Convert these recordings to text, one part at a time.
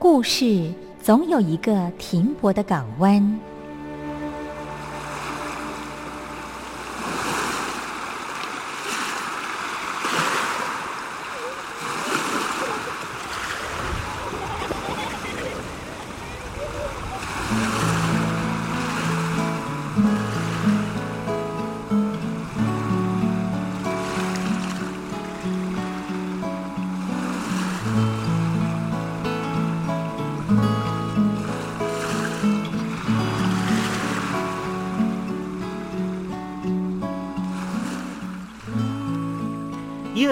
故事总有一个停泊的港湾。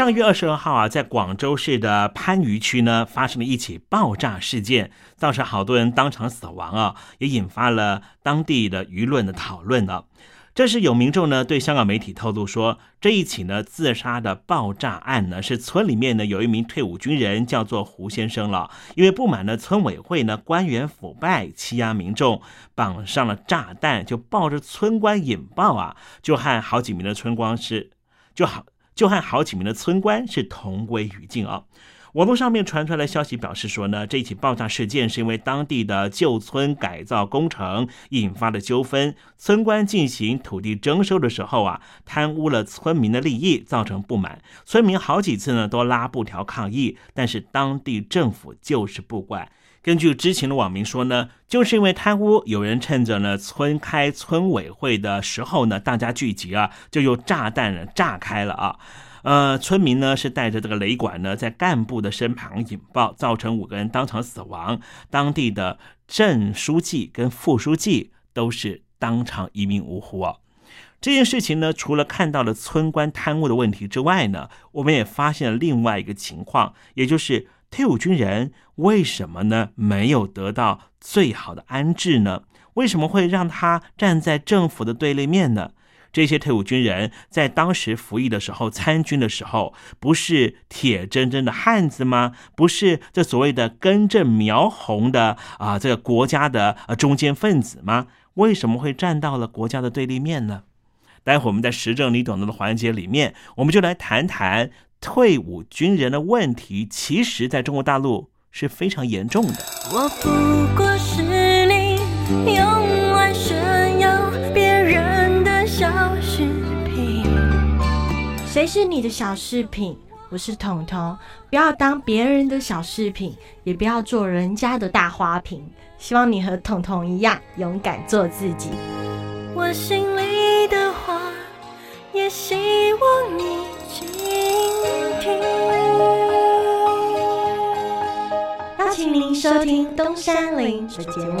上月二十二号啊，在广州市的番禺区呢，发生了一起爆炸事件，造成好多人当场死亡啊，也引发了当地的舆论的讨论呢。这是有民众呢对香港媒体透露说，这一起呢自杀的爆炸案呢，是村里面呢有一名退伍军人叫做胡先生了，因为不满呢村委会呢官员腐败欺压民众，绑上了炸弹，就抱着村官引爆啊，就和好几名的村官是就好。就和好几名的村官是同归于尽啊！网络上面传出来的消息表示说呢，这起爆炸事件是因为当地的旧村改造工程引发的纠纷，村官进行土地征收的时候啊，贪污了村民的利益，造成不满，村民好几次呢都拉布条抗议，但是当地政府就是不管。根据知情的网民说呢，就是因为贪污，有人趁着呢村开村委会的时候呢，大家聚集啊，就用炸弹呢炸开了啊。呃，村民呢是带着这个雷管呢，在干部的身旁引爆，造成五个人当场死亡。当地的镇书记跟副书记都是当场一命呜呼啊。这件事情呢，除了看到了村官贪污的问题之外呢，我们也发现了另外一个情况，也就是退伍军人为什么呢没有得到最好的安置呢？为什么会让他站在政府的对立面呢？这些退伍军人在当时服役的时候、参军的时候，不是铁铮铮的汉子吗？不是这所谓的根正苗红的啊，这个国家的呃中间分子吗？为什么会站到了国家的对立面呢？待会儿我们在时政你懂得的环节里面，我们就来谈谈退伍军人的问题。其实，在中国大陆是非常严重的。我不过是你用是你的小饰品？我是彤彤。不要当别人的小饰品，也不要做人家的大花瓶。希望你和彤彤一样，勇敢做自己。我心里的话，也希望你倾听。邀请您收听东山林的节目。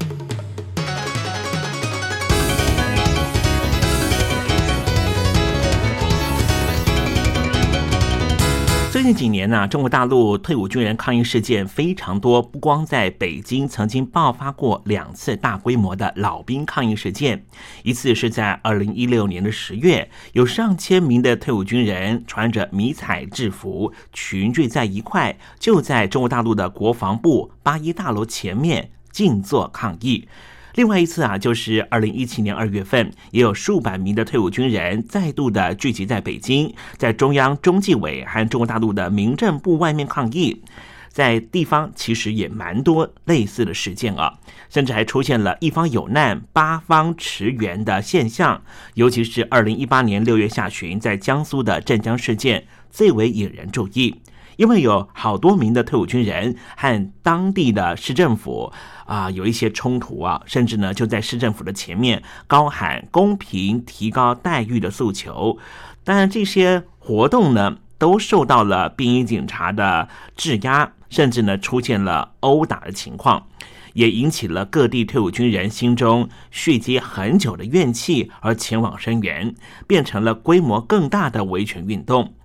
最近几年呢，中国大陆退伍军人抗议事件非常多，不光在北京曾经爆发过两次大规模的老兵抗议事件，一次是在二零一六年的十月，有上千名的退伍军人穿着迷彩制服群聚在一块，就在中国大陆的国防部八一大楼前面静坐抗议。另外一次啊，就是二零一七年二月份，也有数百名的退伍军人再度的聚集在北京，在中央中纪委和中国大陆的民政部外面抗议。在地方其实也蛮多类似的事件啊，甚至还出现了一方有难八方驰援的现象。尤其是二零一八年六月下旬，在江苏的镇江事件最为引人注意。因为有好多名的退伍军人和当地的市政府啊有一些冲突啊，甚至呢就在市政府的前面高喊公平、提高待遇的诉求。当然，这些活动呢都受到了便衣警察的质押，甚至呢出现了殴打的情况，也引起了各地退伍军人心中蓄积很久的怨气，而前往声援，变成了规模更大的维权运动。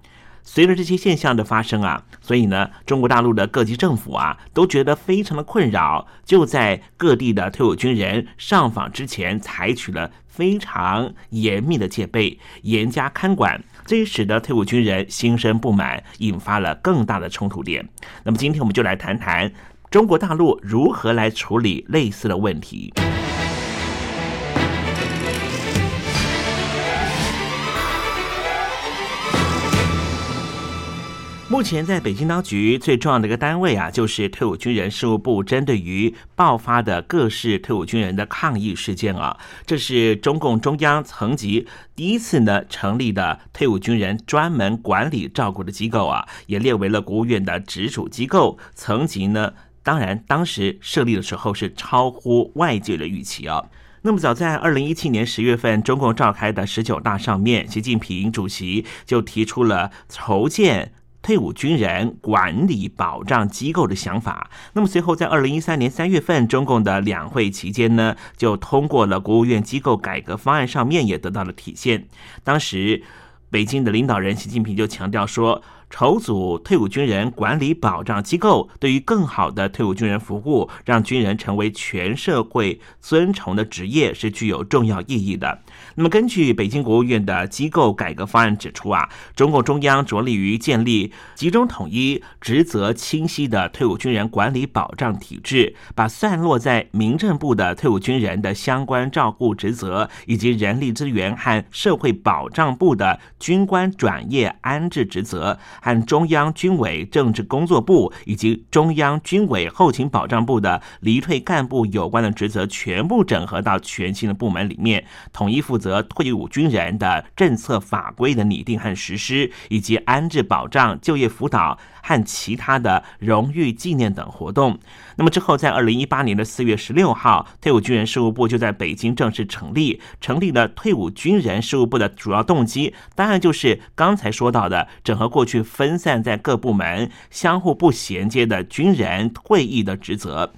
随着这些现象的发生啊，所以呢，中国大陆的各级政府啊都觉得非常的困扰，就在各地的退伍军人上访之前，采取了非常严密的戒备、严加看管，这也使得退伍军人心生不满，引发了更大的冲突点。那么今天我们就来谈谈中国大陆如何来处理类似的问题。目前在北京当局最重要的一个单位啊，就是退伍军人事务部，针对于爆发的各式退伍军人的抗议事件啊，这是中共中央层级第一次呢成立的退伍军人专门管理照顾的机构啊，也列为了国务院的直属机构层级呢。当然，当时设立的时候是超乎外界的预期啊。那么早在二零一七年十月份，中共召开的十九大上面，习近平主席就提出了筹建。退伍军人管理保障机构的想法。那么随后，在二零一三年三月份，中共的两会期间呢，就通过了国务院机构改革方案，上面也得到了体现。当时，北京的领导人习近平就强调说。筹组退伍军人管理保障机构，对于更好的退伍军人服务，让军人成为全社会尊崇的职业，是具有重要意义的。那么，根据北京国务院的机构改革方案指出啊，中共中央着力于建立集中统一、职责清晰的退伍军人管理保障体制，把散落在民政部的退伍军人的相关照顾职责，以及人力资源和社会保障部的军官转业安置职责。和中央军委政治工作部以及中央军委后勤保障部的离退干部有关的职责全部整合到全新的部门里面，统一负责退伍军人的政策法规的拟定和实施，以及安置保障、就业辅导和其他的荣誉纪念等活动。那么之后，在二零一八年的四月十六号，退伍军人事务部就在北京正式成立。成立了退伍军人事务部的主要动机，当然就是刚才说到的，整合过去分散在各部门、相互不衔接的军人退役的职责。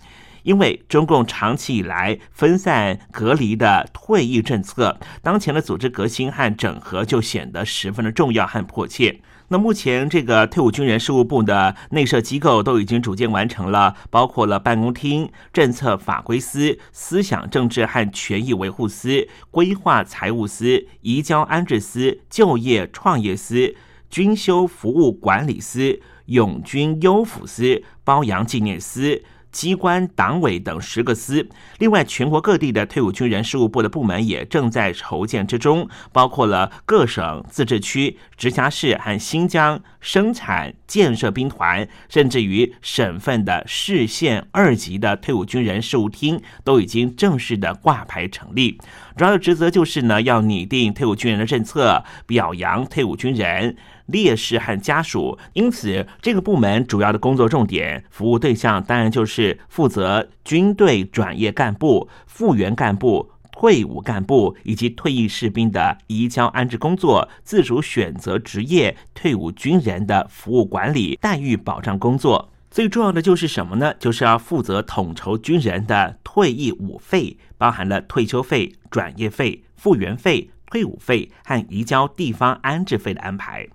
因为中共长期以来分散隔离的退役政策，当前的组织革新和整合就显得十分的重要和迫切。那目前这个退伍军人事务部的内设机构都已经逐渐完成了，包括了办公厅、政策法规司、思想政治和权益维护司、规划财务司、移交安置司、就业创业司、军休服务管理司、永军优抚司、褒扬纪念司。机关、党委等十个司。另外，全国各地的退伍军人事务部的部门也正在筹建之中，包括了各省、自治区、直辖市和新疆生产建设兵团，甚至于省份的市县二级的退伍军人事务厅，都已经正式的挂牌成立。主要的职责就是呢，要拟定退伍军人的政策，表扬退伍军人。烈士和家属，因此这个部门主要的工作重点、服务对象，当然就是负责军队转业干部、复员干部、退伍干部以及退役士兵的移交安置工作、自主选择职业、退伍军人的服务管理、待遇保障工作。最重要的就是什么呢？就是要负责统筹军人的退役伍费，包含了退休费、转业费、复员费、退伍费和移交地方安置费的安排。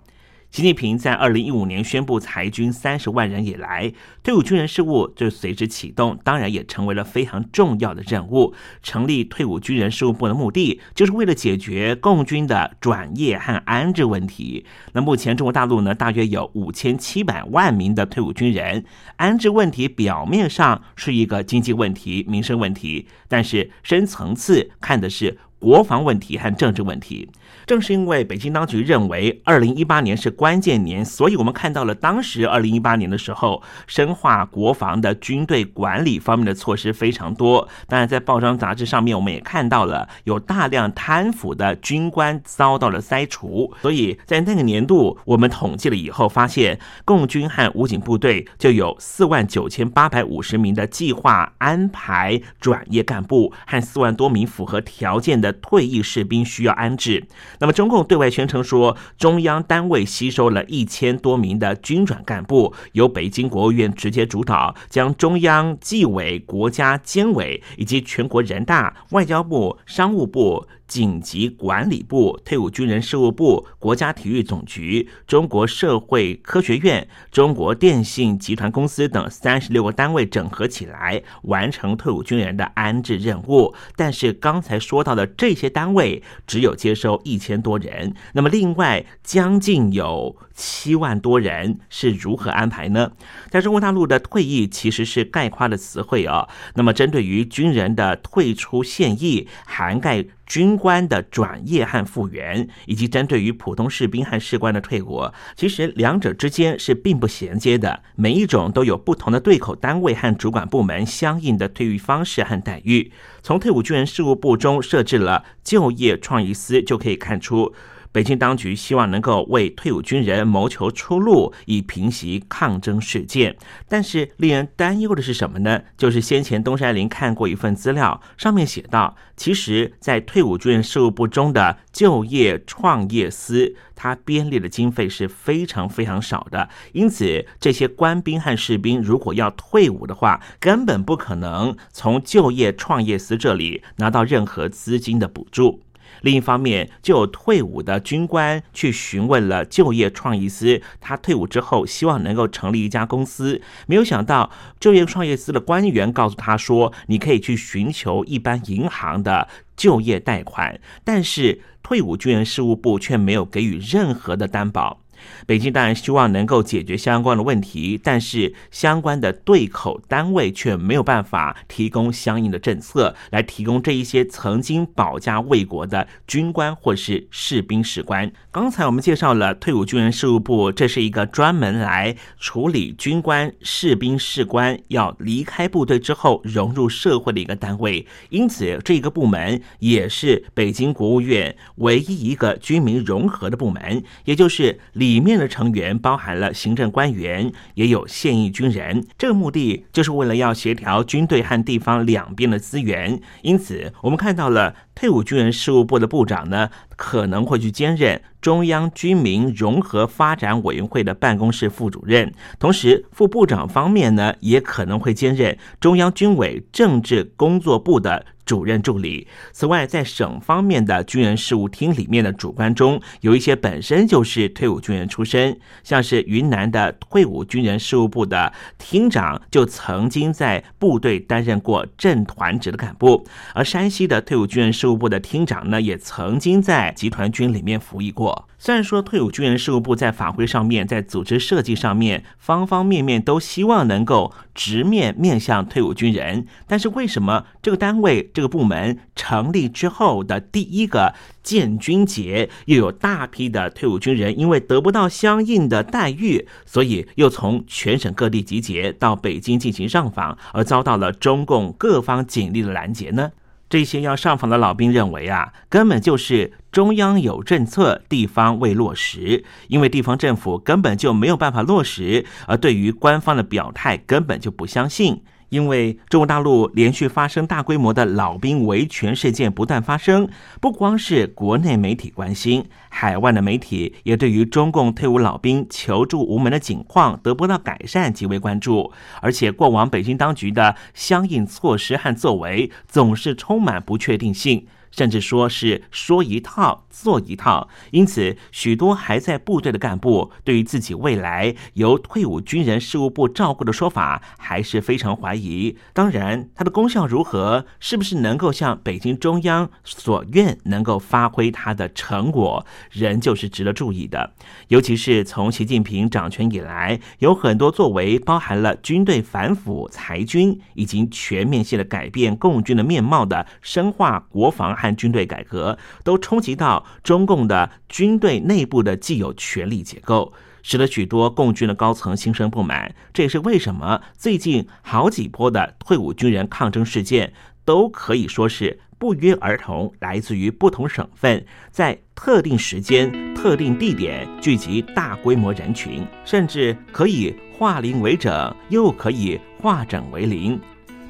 习近平在二零一五年宣布裁军三十万人以来，退伍军人事务就随之启动，当然也成为了非常重要的任务。成立退伍军人事务部的目的，就是为了解决共军的转业和安置问题。那目前中国大陆呢，大约有五千七百万名的退伍军人，安置问题表面上是一个经济问题、民生问题，但是深层次看的是国防问题和政治问题。正是因为北京当局认为二零一八年是关键年，所以我们看到了当时二零一八年的时候，深化国防的军队管理方面的措施非常多。当然，在报章杂志上面，我们也看到了有大量贪腐的军官遭到了筛除。所以在那个年度，我们统计了以后，发现共军和武警部队就有四万九千八百五十名的计划安排转业干部和四万多名符合条件的退役士兵需要安置。那么，中共对外宣称说，中央单位吸收了一千多名的军转干部，由北京国务院直接主导，将中央纪委、国家监委以及全国人大、外交部、商务部。紧急管理部、退伍军人事务部、国家体育总局、中国社会科学院、中国电信集团公司等三十六个单位整合起来，完成退伍军人的安置任务。但是刚才说到的这些单位只有接收一千多人，那么另外将近有七万多人是如何安排呢？在中国大陆的退役其实是概括的词汇啊。那么针对于军人的退出现役，涵盖。军官的转业和复员，以及针对于普通士兵和士官的退伍，其实两者之间是并不衔接的。每一种都有不同的对口单位和主管部门相应的退役方式和待遇。从退伍军人事务部中设置了就业创意司，就可以看出。北京当局希望能够为退伍军人谋求出路，以平息抗争事件。但是令人担忧的是什么呢？就是先前东山林看过一份资料，上面写道，其实，在退伍军人事务部中的就业创业司，它编列的经费是非常非常少的。因此，这些官兵和士兵如果要退伍的话，根本不可能从就业创业司这里拿到任何资金的补助。另一方面，就有退伍的军官去询问了就业创意司，他退伍之后希望能够成立一家公司，没有想到就业创业司的官员告诉他说：“你可以去寻求一般银行的就业贷款。”但是退伍军人事务部却没有给予任何的担保。北京当然希望能够解决相关的问题，但是相关的对口单位却没有办法提供相应的政策，来提供这一些曾经保家卫国的军官或是士兵士官。刚才我们介绍了退伍军人事务部，这是一个专门来处理军官、士兵、士官要离开部队之后融入社会的一个单位，因此这个部门也是北京国务院唯一一个军民融合的部门，也就是里。面的成员包含了行政官员，也有现役军人。这个目的就是为了要协调军队和地方两边的资源。因此，我们看到了退伍军人事务部的部长呢，可能会去兼任中央军民融合发展委员会的办公室副主任。同时，副部长方面呢，也可能会兼任中央军委政治工作部的。主任助理。此外，在省方面的军人事务厅里面的主官中，有一些本身就是退伍军人出身，像是云南的退伍军人事务部的厅长，就曾经在部队担任过镇团职的干部；而山西的退伍军人事务部的厅长呢，也曾经在在集团军里面服役过。虽然说退伍军人事务部在法规上面、在组织设计上面，方方面面都希望能够直面面向退伍军人，但是为什么这个单位、这个部门成立之后的第一个建军节，又有大批的退伍军人因为得不到相应的待遇，所以又从全省各地集结到北京进行上访，而遭到了中共各方警力的拦截呢？这些要上访的老兵认为啊，根本就是中央有政策，地方未落实，因为地方政府根本就没有办法落实，而对于官方的表态根本就不相信。因为中国大陆连续发生大规模的老兵维权事件不断发生，不光是国内媒体关心，海外的媒体也对于中共退伍老兵求助无门的情况得不到改善极为关注。而且过往北京当局的相应措施和作为总是充满不确定性。甚至说是说一套做一套，因此许多还在部队的干部对于自己未来由退伍军人事务部照顾的说法还是非常怀疑。当然，它的功效如何，是不是能够像北京中央所愿，能够发挥它的成果，仍旧是值得注意的。尤其是从习近平掌权以来，有很多作为，包含了军队反腐、裁军，已经全面性的改变共军的面貌的深化国防。和军队改革都冲击到中共的军队内部的既有权力结构，使得许多共军的高层心生不满。这也是为什么最近好几波的退伍军人抗争事件都可以说是不约而同来自于不同省份，在特定时间、特定地点聚集大规模人群，甚至可以化零为整，又可以化整为零。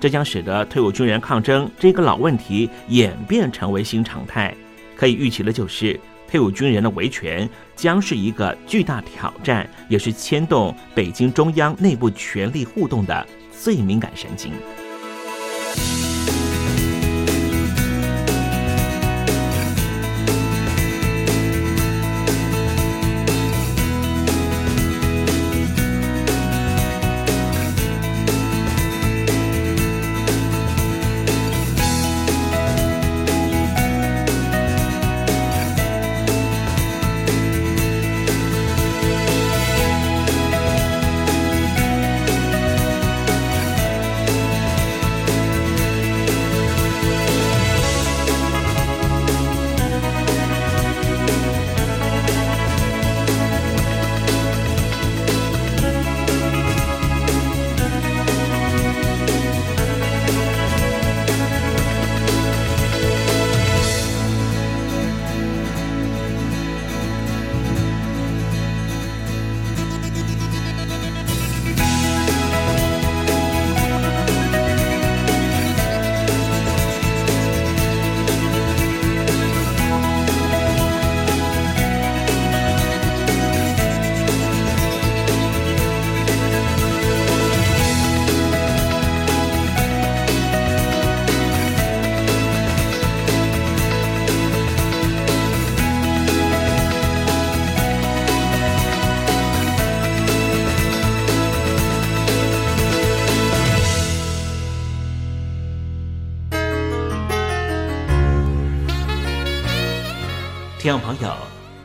这将使得退伍军人抗争这个老问题演变成为新常态。可以预期的就是，退伍军人的维权将是一个巨大挑战，也是牵动北京中央内部权力互动的最敏感神经。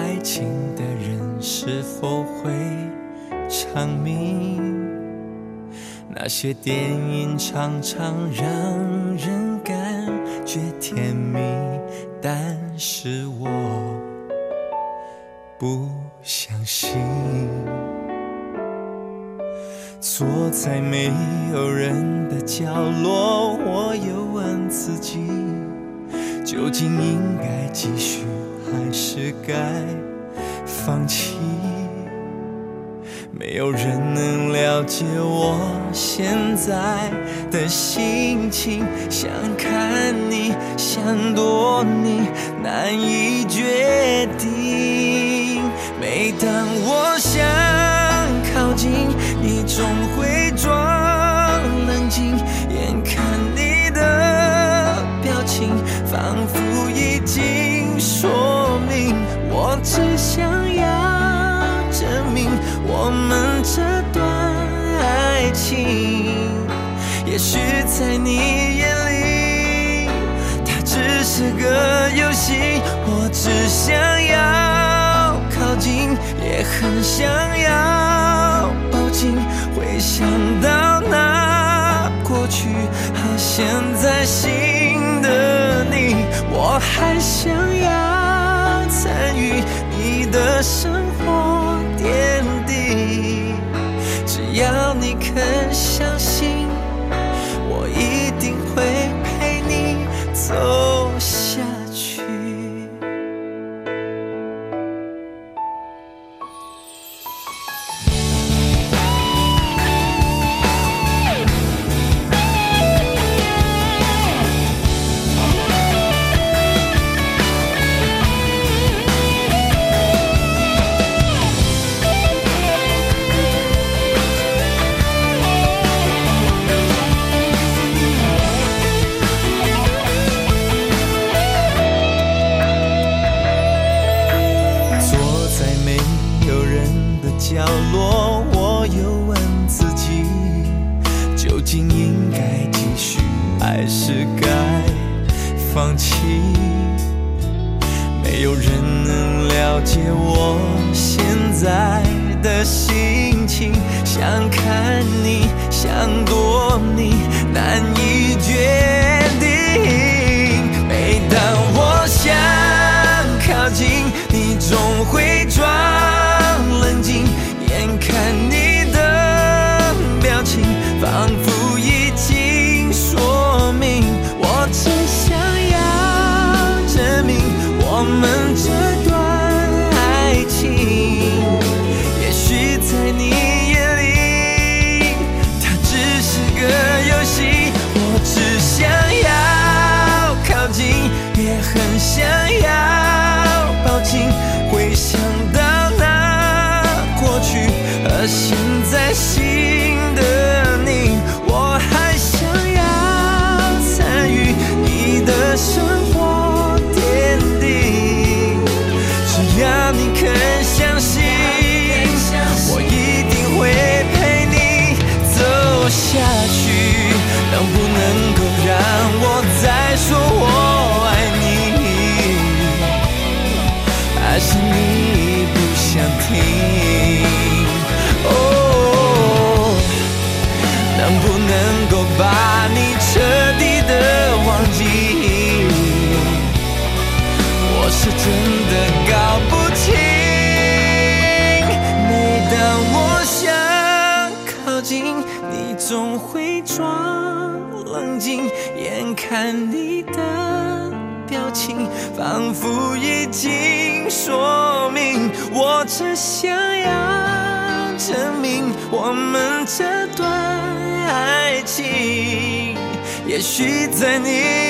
爱情的人是否会长命？那些电影常常让人感觉甜蜜，但是我不相信。坐在没有人的角落，我又问自己，究竟应该继续还是该放弃？没有人能了解我现在的心情，想看你，想躲你，难以决定。每当我想靠近，你总会装冷静，眼看你的表情，仿佛只想要。证明我们这段爱情，也许在你眼里，它只是个游戏。我只想要靠近，也很想要抱紧。回想到那过去和现在新的你，我还想要参与你的生活。点真的搞不清。每当我想靠近，你总会装冷静，眼看你的表情，仿佛已经说明，我只想要证明我们这段爱情，也许在你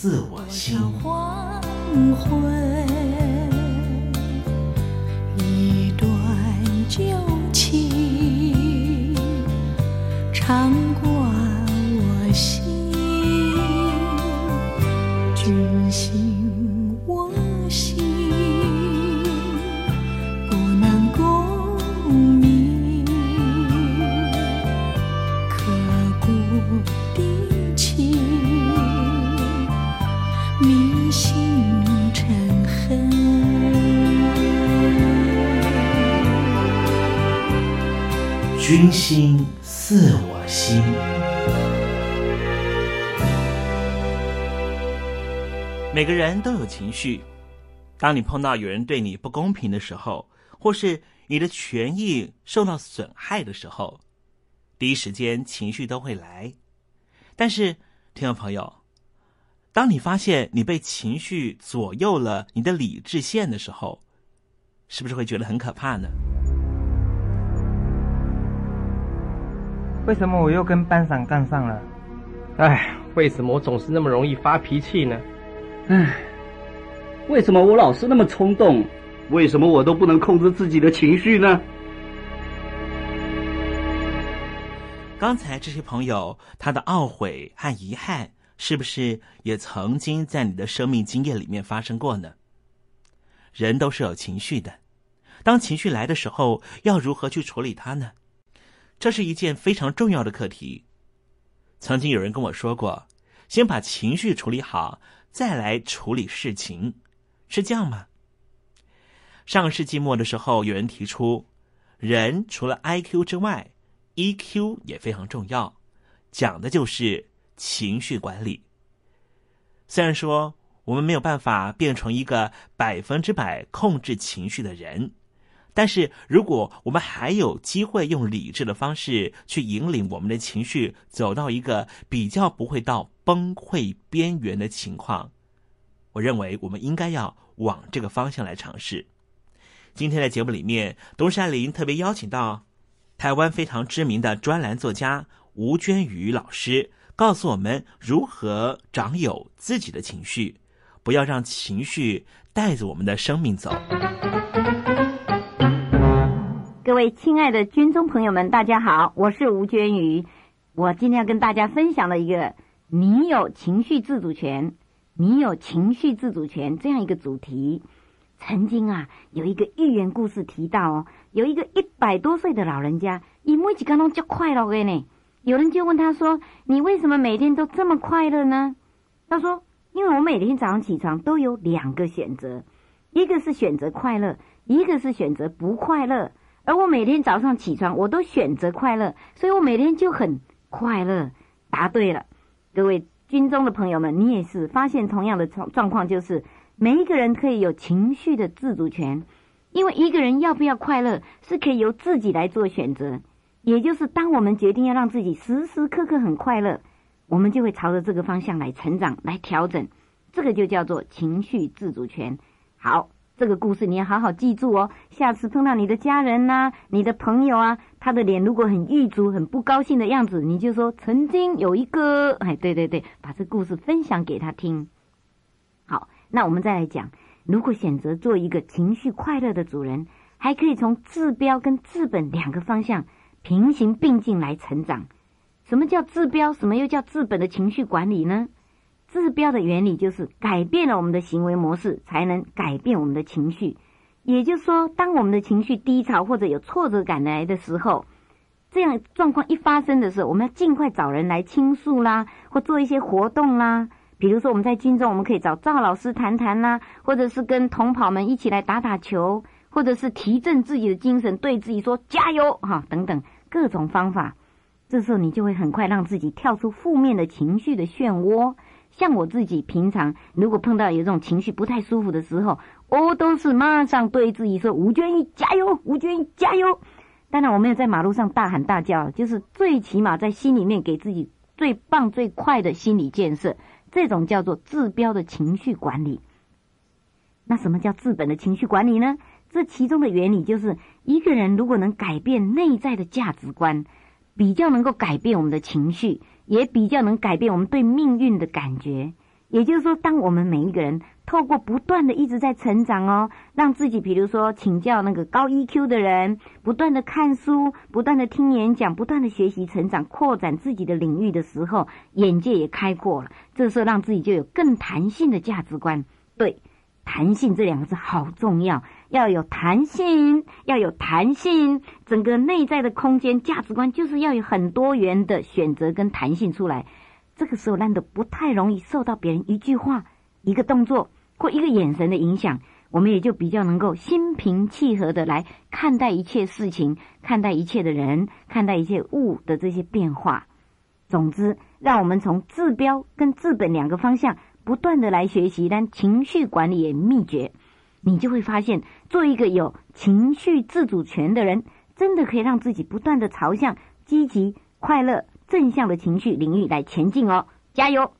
自我心。君心似我心。每个人都有情绪，当你碰到有人对你不公平的时候，或是你的权益受到损害的时候，第一时间情绪都会来。但是，听众朋友，当你发现你被情绪左右了你的理智线的时候，是不是会觉得很可怕呢？为什么我又跟班长干上了？哎，为什么我总是那么容易发脾气呢？唉，为什么我老是那么冲动？为什么我都不能控制自己的情绪呢？刚才这些朋友，他的懊悔和遗憾，是不是也曾经在你的生命经验里面发生过呢？人都是有情绪的，当情绪来的时候，要如何去处理它呢？这是一件非常重要的课题。曾经有人跟我说过，先把情绪处理好，再来处理事情，是这样吗？上世纪末的时候，有人提出，人除了 I Q 之外，EQ 也非常重要，讲的就是情绪管理。虽然说我们没有办法变成一个百分之百控制情绪的人，但是如果我们还有机会用理智的方式去引领我们的情绪走到一个比较不会到崩溃边缘的情况，我认为我们应该要往这个方向来尝试。今天的节目里面，东山林特别邀请到台湾非常知名的专栏作家吴娟宇老师，告诉我们如何掌有自己的情绪，不要让情绪带着我们的生命走。各位亲爱的军中朋友们，大家好，我是吴娟瑜。我今天要跟大家分享的一个“你有情绪自主权，你有情绪自主权”这样一个主题。曾经啊，有一个寓言故事提到哦，有一个一百多岁的老人家，以每几刚刚就快乐的呢。有人就问他说：“你为什么每天都这么快乐呢？”他说：“因为我每天早上起床都有两个选择，一个是选择快乐，一个是选择不快乐。而我每天早上起床，我都选择快乐，所以我每天就很快乐。”答对了，各位军中的朋友们，你也是发现同样的状状况，就是。每一个人可以有情绪的自主权，因为一个人要不要快乐是可以由自己来做选择。也就是当我们决定要让自己时时刻刻很快乐，我们就会朝着这个方向来成长、来调整。这个就叫做情绪自主权。好，这个故事你要好好记住哦。下次碰到你的家人呐、你的朋友啊，他的脸如果很郁卒、很不高兴的样子，你就说曾经有一个，哎，对对对，把这故事分享给他听。好。那我们再来讲，如果选择做一个情绪快乐的主人，还可以从治标跟治本两个方向平行并进来成长。什么叫治标？什么又叫治本的情绪管理呢？治标的原理就是改变了我们的行为模式，才能改变我们的情绪。也就是说，当我们的情绪低潮或者有挫折感来的时候，这样状况一发生的时候，我们要尽快找人来倾诉啦，或做一些活动啦。比如说，我们在军中，我们可以找赵老师谈谈啦，或者是跟同跑们一起来打打球，或者是提振自己的精神，对自己说加油哈等等各种方法。这时候你就会很快让自己跳出负面的情绪的漩涡。像我自己平常如果碰到有这种情绪不太舒服的时候，我都是马上对自己说吴娟一加油，吴娟一加油。当然我没有在马路上大喊大叫，就是最起码在心里面给自己最棒最快的心理建设。这种叫做治标的情绪管理。那什么叫治本的情绪管理呢？这其中的原理就是，一个人如果能改变内在的价值观，比较能够改变我们的情绪，也比较能改变我们对命运的感觉。也就是说，当我们每一个人透过不断的一直在成长哦，让自己比如说请教那个高 EQ 的人，不断的看书，不断的听演讲，不断的学习成长，扩展自己的领域的时候，眼界也开阔了。这时候让自己就有更弹性的价值观。对，弹性这两个字好重要，要有弹性，要有弹性，整个内在的空间价值观就是要有很多元的选择跟弹性出来。这个时候，难得不太容易受到别人一句话、一个动作或一个眼神的影响，我们也就比较能够心平气和的来看待一切事情、看待一切的人、看待一切物的这些变化。总之，让我们从治标跟治本两个方向不断的来学习，但情绪管理也秘诀，你就会发现，做一个有情绪自主权的人，真的可以让自己不断的朝向积极、快乐。正向的情绪领域来前进哦，加油！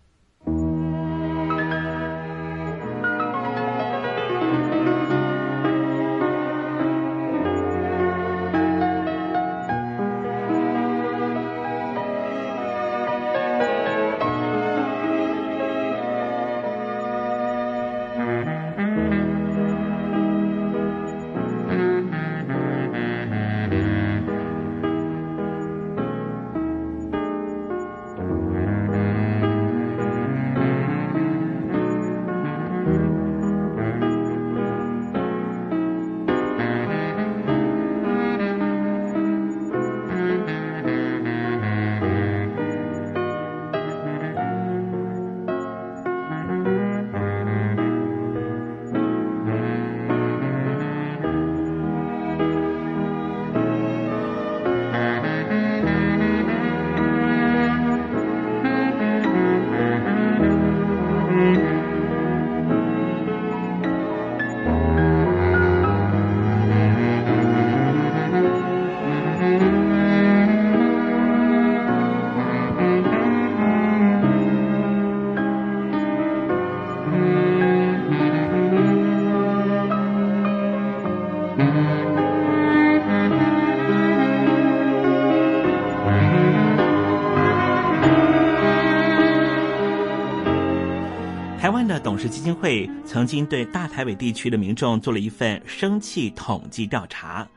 董事基金会曾经对大台北地区的民众做了一份生气统计调查，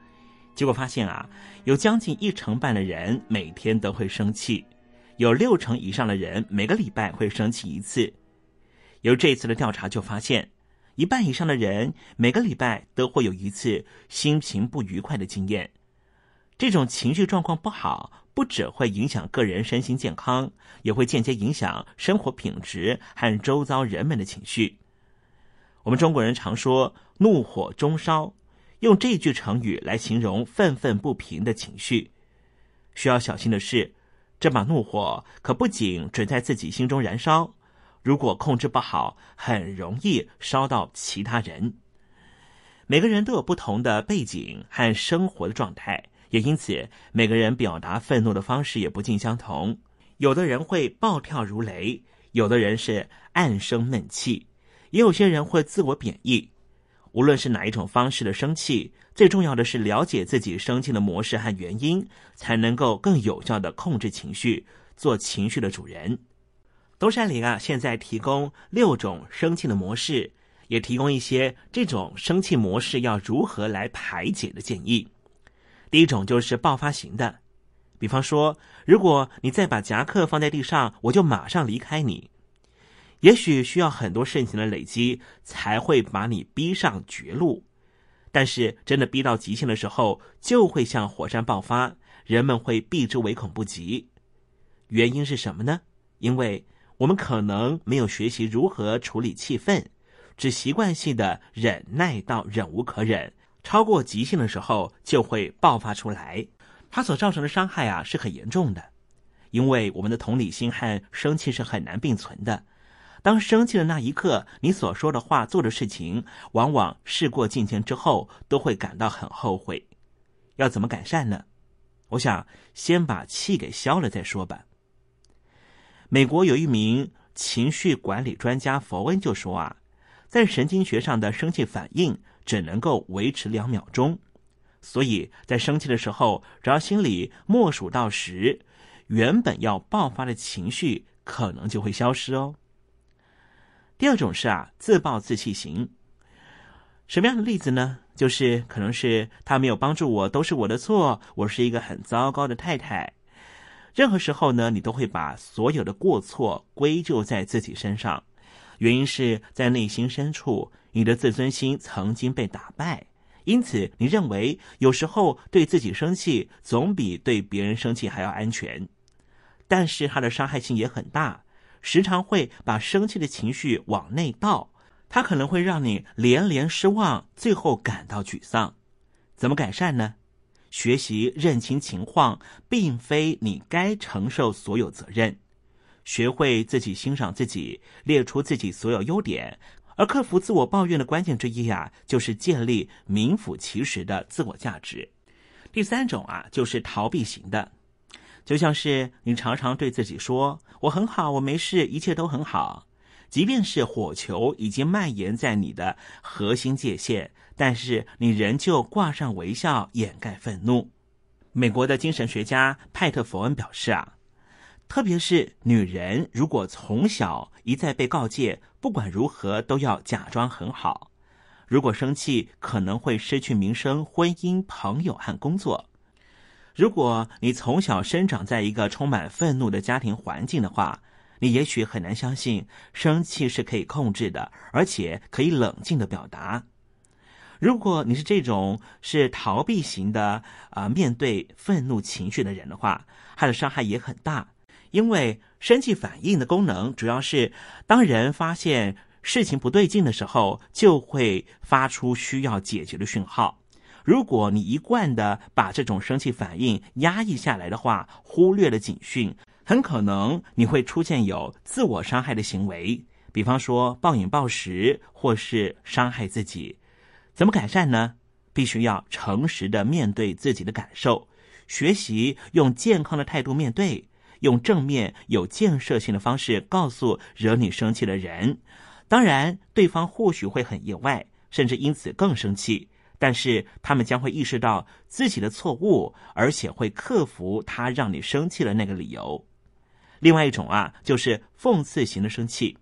结果发现啊，有将近一成半的人每天都会生气，有六成以上的人每个礼拜会生气一次。由这次的调查就发现，一半以上的人每个礼拜都会有一次心情不愉快的经验。这种情绪状况不好，不只会影响个人身心健康，也会间接影响生活品质和周遭人们的情绪。我们中国人常说“怒火中烧”，用这句成语来形容愤愤不平的情绪。需要小心的是，这把怒火可不仅只在自己心中燃烧，如果控制不好，很容易烧到其他人。每个人都有不同的背景和生活的状态。也因此，每个人表达愤怒的方式也不尽相同。有的人会暴跳如雷，有的人是暗生闷气，也有些人会自我贬义。无论是哪一种方式的生气，最重要的是了解自己生气的模式和原因，才能够更有效的控制情绪，做情绪的主人。东山林啊，现在提供六种生气的模式，也提供一些这种生气模式要如何来排解的建议。第一种就是爆发型的，比方说，如果你再把夹克放在地上，我就马上离开你。也许需要很多事情的累积，才会把你逼上绝路。但是真的逼到极限的时候，就会像火山爆发，人们会避之唯恐不及。原因是什么呢？因为我们可能没有学习如何处理气氛，只习惯性的忍耐到忍无可忍。超过极限的时候，就会爆发出来。它所造成的伤害啊，是很严重的。因为我们的同理心和生气是很难并存的。当生气的那一刻，你所说的话、做的事情，往往事过境迁之后，都会感到很后悔。要怎么改善呢？我想先把气给消了再说吧。美国有一名情绪管理专家佛恩就说啊，在神经学上的生气反应。只能够维持两秒钟，所以在生气的时候，只要心里默数到十，原本要爆发的情绪可能就会消失哦。第二种是啊，自暴自弃型。什么样的例子呢？就是可能是他没有帮助我，都是我的错，我是一个很糟糕的太太。任何时候呢，你都会把所有的过错归咎在自己身上，原因是在内心深处。你的自尊心曾经被打败，因此你认为有时候对自己生气总比对别人生气还要安全。但是它的伤害性也很大，时常会把生气的情绪往内倒，它可能会让你连连失望，最后感到沮丧。怎么改善呢？学习认清情况，并非你该承受所有责任，学会自己欣赏自己，列出自己所有优点。而克服自我抱怨的关键之一啊，就是建立名副其实的自我价值。第三种啊，就是逃避型的，就像是你常常对自己说：“我很好，我没事，一切都很好。”即便是火球已经蔓延在你的核心界限，但是你仍旧挂上微笑掩盖愤怒。美国的精神学家派特·佛恩表示啊。特别是女人，如果从小一再被告诫，不管如何都要假装很好，如果生气可能会失去名声、婚姻、朋友和工作。如果你从小生长在一个充满愤怒的家庭环境的话，你也许很难相信生气是可以控制的，而且可以冷静的表达。如果你是这种是逃避型的啊，面对愤怒情绪的人的话，他的伤害也很大。因为生气反应的功能主要是，当人发现事情不对劲的时候，就会发出需要解决的讯号。如果你一贯的把这种生气反应压抑下来的话，忽略了警讯，很可能你会出现有自我伤害的行为，比方说暴饮暴食或是伤害自己。怎么改善呢？必须要诚实的面对自己的感受，学习用健康的态度面对。用正面、有建设性的方式告诉惹你生气的人，当然，对方或许会很意外，甚至因此更生气。但是，他们将会意识到自己的错误，而且会克服他让你生气的那个理由。另外一种啊，就是讽刺型的生气。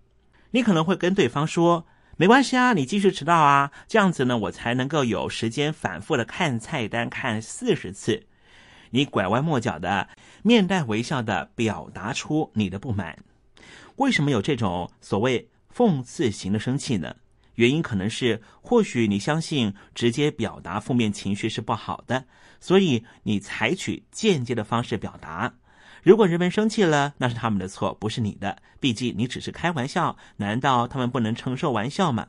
你可能会跟对方说：“没关系啊，你继续迟到啊，这样子呢，我才能够有时间反复的看菜单看四十次。”你拐弯抹角的、面带微笑的表达出你的不满。为什么有这种所谓讽刺型的生气呢？原因可能是，或许你相信直接表达负面情绪是不好的，所以你采取间接的方式表达。如果人们生气了，那是他们的错，不是你的。毕竟你只是开玩笑，难道他们不能承受玩笑吗？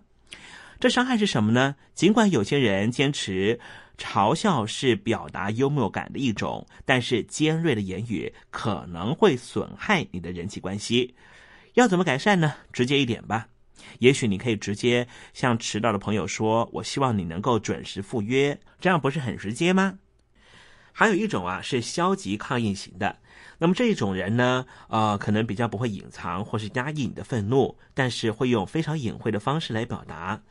这伤害是什么呢？尽管有些人坚持嘲笑是表达幽默感的一种，但是尖锐的言语可能会损害你的人际关系。要怎么改善呢？直接一点吧。也许你可以直接向迟到的朋友说：“我希望你能够准时赴约。”这样不是很直接吗？还有一种啊，是消极抗议型的。那么这一种人呢，呃，可能比较不会隐藏或是压抑你的愤怒，但是会用非常隐晦的方式来表达。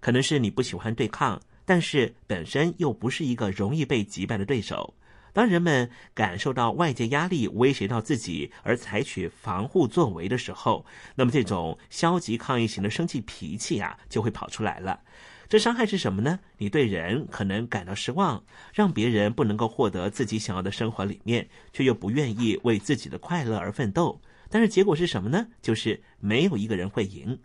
可能是你不喜欢对抗，但是本身又不是一个容易被击败的对手。当人们感受到外界压力威胁到自己而采取防护作为的时候，那么这种消极抗议型的生气脾气啊，就会跑出来了。这伤害是什么呢？你对人可能感到失望，让别人不能够获得自己想要的生活里面，却又不愿意为自己的快乐而奋斗。但是结果是什么呢？就是没有一个人会赢。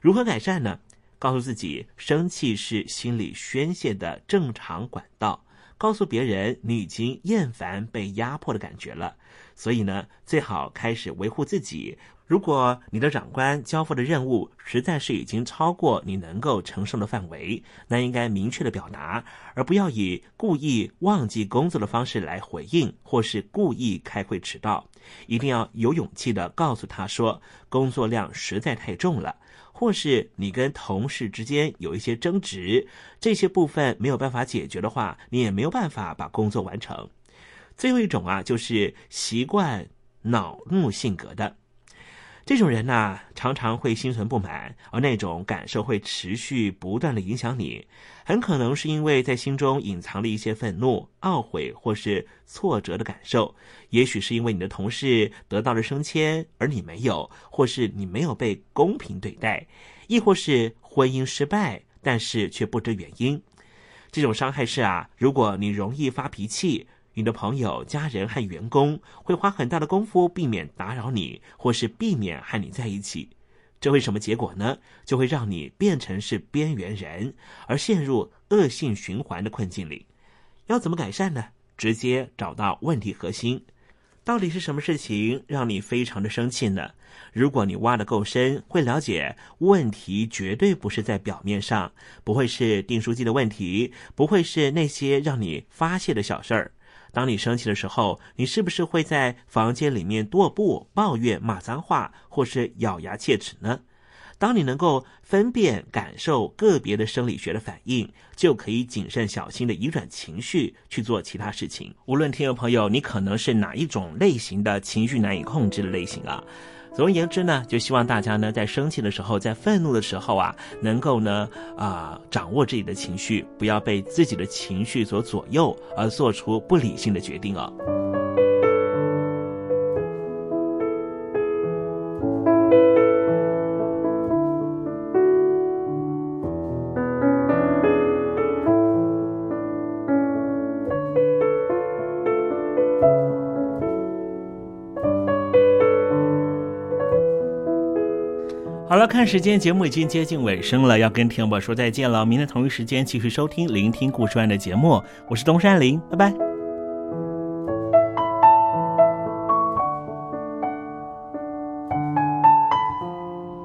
如何改善呢？告诉自己，生气是心理宣泄的正常管道。告诉别人你已经厌烦被压迫的感觉了，所以呢，最好开始维护自己。如果你的长官交付的任务实在是已经超过你能够承受的范围，那应该明确的表达，而不要以故意忘记工作的方式来回应，或是故意开会迟到。一定要有勇气的告诉他说，工作量实在太重了。或是你跟同事之间有一些争执，这些部分没有办法解决的话，你也没有办法把工作完成。最后一种啊，就是习惯恼怒性格的。这种人呢，常常会心存不满，而那种感受会持续不断的影响你。很可能是因为在心中隐藏了一些愤怒、懊悔或是挫折的感受。也许是因为你的同事得到了升迁，而你没有，或是你没有被公平对待，亦或是婚姻失败，但是却不知原因。这种伤害是啊，如果你容易发脾气。你的朋友、家人和员工会花很大的功夫避免打扰你，或是避免和你在一起，这会什么结果呢？就会让你变成是边缘人，而陷入恶性循环的困境里。要怎么改善呢？直接找到问题核心，到底是什么事情让你非常的生气呢？如果你挖的够深，会了解问题绝对不是在表面上，不会是订书机的问题，不会是那些让你发泄的小事儿。当你生气的时候，你是不是会在房间里面踱步、抱怨、骂脏话，或是咬牙切齿呢？当你能够分辨、感受个别的生理学的反应，就可以谨慎小心的移转情绪去做其他事情。无论听众朋友，你可能是哪一种类型的情绪难以控制的类型啊？总而言之呢，就希望大家呢，在生气的时候，在愤怒的时候啊，能够呢啊掌握自己的情绪，不要被自己的情绪所左右，而做出不理性的决定哦。看时间，节目已经接近尾声了，要跟听友们说再见了。明天同一时间继续收听、聆听故事湾的节目，我是东山林，拜拜。